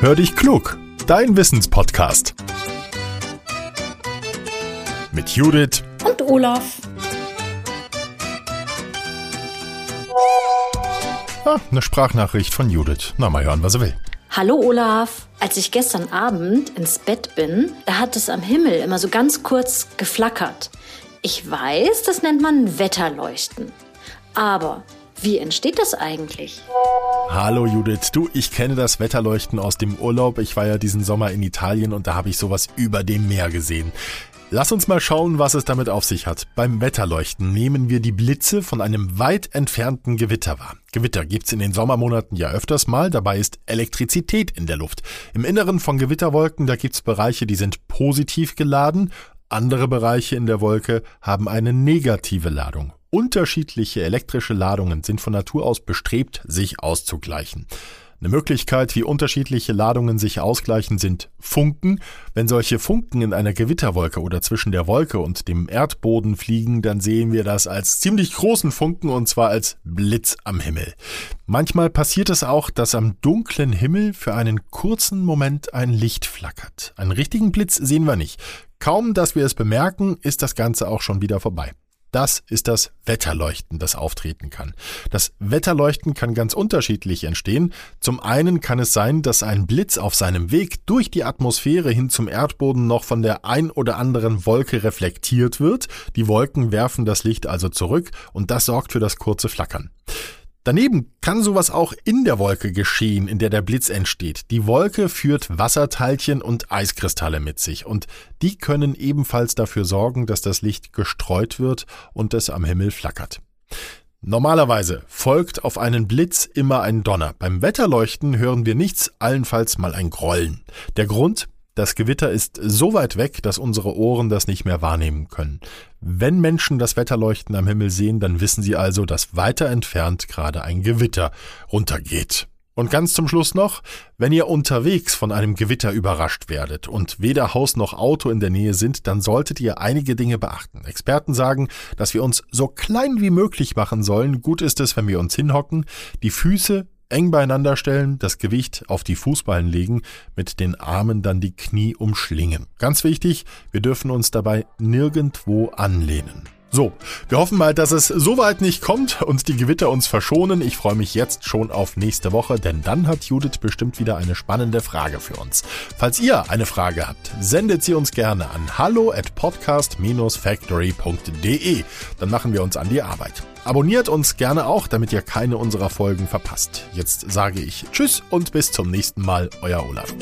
Hör dich klug, dein Wissenspodcast. Mit Judith und Olaf. Ah, eine Sprachnachricht von Judith. Na, mal hören, was er will. Hallo Olaf. Als ich gestern Abend ins Bett bin, da hat es am Himmel immer so ganz kurz geflackert. Ich weiß, das nennt man Wetterleuchten. Aber wie entsteht das eigentlich? Hallo Judith, du, ich kenne das Wetterleuchten aus dem Urlaub. Ich war ja diesen Sommer in Italien und da habe ich sowas über dem Meer gesehen. Lass uns mal schauen, was es damit auf sich hat. Beim Wetterleuchten nehmen wir die Blitze von einem weit entfernten Gewitter wahr. Gewitter gibt's in den Sommermonaten ja öfters mal, dabei ist Elektrizität in der Luft. Im Inneren von Gewitterwolken, da gibt's Bereiche, die sind positiv geladen, andere Bereiche in der Wolke haben eine negative Ladung. Unterschiedliche elektrische Ladungen sind von Natur aus bestrebt, sich auszugleichen. Eine Möglichkeit, wie unterschiedliche Ladungen sich ausgleichen, sind Funken. Wenn solche Funken in einer Gewitterwolke oder zwischen der Wolke und dem Erdboden fliegen, dann sehen wir das als ziemlich großen Funken und zwar als Blitz am Himmel. Manchmal passiert es auch, dass am dunklen Himmel für einen kurzen Moment ein Licht flackert. Einen richtigen Blitz sehen wir nicht. Kaum, dass wir es bemerken, ist das Ganze auch schon wieder vorbei. Das ist das Wetterleuchten, das auftreten kann. Das Wetterleuchten kann ganz unterschiedlich entstehen. Zum einen kann es sein, dass ein Blitz auf seinem Weg durch die Atmosphäre hin zum Erdboden noch von der ein oder anderen Wolke reflektiert wird. Die Wolken werfen das Licht also zurück und das sorgt für das kurze Flackern. Daneben kann sowas auch in der Wolke geschehen, in der der Blitz entsteht. Die Wolke führt Wasserteilchen und Eiskristalle mit sich und die können ebenfalls dafür sorgen, dass das Licht gestreut wird und es am Himmel flackert. Normalerweise folgt auf einen Blitz immer ein Donner. Beim Wetterleuchten hören wir nichts, allenfalls mal ein Grollen. Der Grund? Das Gewitter ist so weit weg, dass unsere Ohren das nicht mehr wahrnehmen können. Wenn Menschen das Wetterleuchten am Himmel sehen, dann wissen sie also, dass weiter entfernt gerade ein Gewitter runtergeht. Und ganz zum Schluss noch, wenn ihr unterwegs von einem Gewitter überrascht werdet und weder Haus noch Auto in der Nähe sind, dann solltet ihr einige Dinge beachten. Experten sagen, dass wir uns so klein wie möglich machen sollen. Gut ist es, wenn wir uns hinhocken, die Füße eng beieinander stellen, das Gewicht auf die Fußballen legen, mit den Armen dann die Knie umschlingen. Ganz wichtig, wir dürfen uns dabei nirgendwo anlehnen. So, wir hoffen mal, dass es soweit nicht kommt und die Gewitter uns verschonen. Ich freue mich jetzt schon auf nächste Woche, denn dann hat Judith bestimmt wieder eine spannende Frage für uns. Falls ihr eine Frage habt, sendet sie uns gerne an hallo at podcast-factory.de. Dann machen wir uns an die Arbeit. Abonniert uns gerne auch, damit ihr keine unserer Folgen verpasst. Jetzt sage ich Tschüss und bis zum nächsten Mal, euer Olaf.